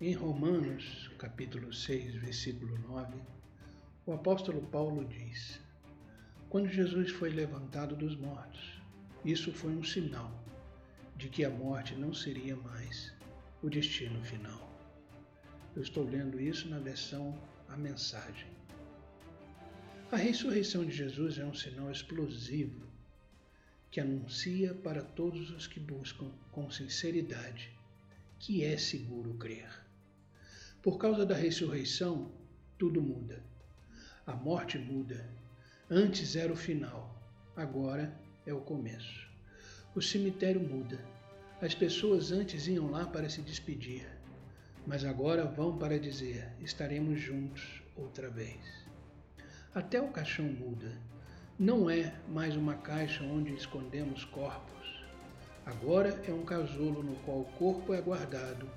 Em Romanos, capítulo 6, versículo 9, o apóstolo Paulo diz: Quando Jesus foi levantado dos mortos, isso foi um sinal de que a morte não seria mais o destino final. Eu estou lendo isso na versão A Mensagem. A ressurreição de Jesus é um sinal explosivo que anuncia para todos os que buscam com sinceridade que é seguro crer. Por causa da ressurreição, tudo muda. A morte muda. Antes era o final, agora é o começo. O cemitério muda. As pessoas antes iam lá para se despedir, mas agora vão para dizer: estaremos juntos outra vez. Até o caixão muda. Não é mais uma caixa onde escondemos corpos. Agora é um casulo no qual o corpo é guardado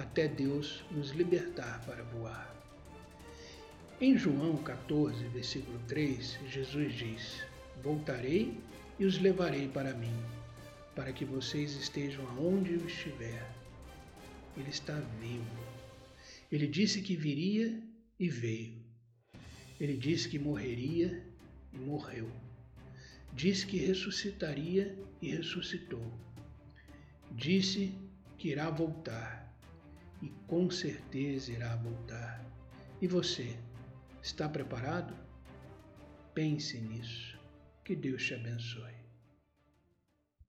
até Deus nos libertar para voar. Em João 14, versículo 3, Jesus diz: Voltarei e os levarei para mim, para que vocês estejam aonde eu estiver. Ele está vivo. Ele disse que viria e veio. Ele disse que morreria e morreu. Disse que ressuscitaria e ressuscitou. Disse que irá voltar e com certeza irá voltar. E você, está preparado? Pense nisso. Que Deus te abençoe.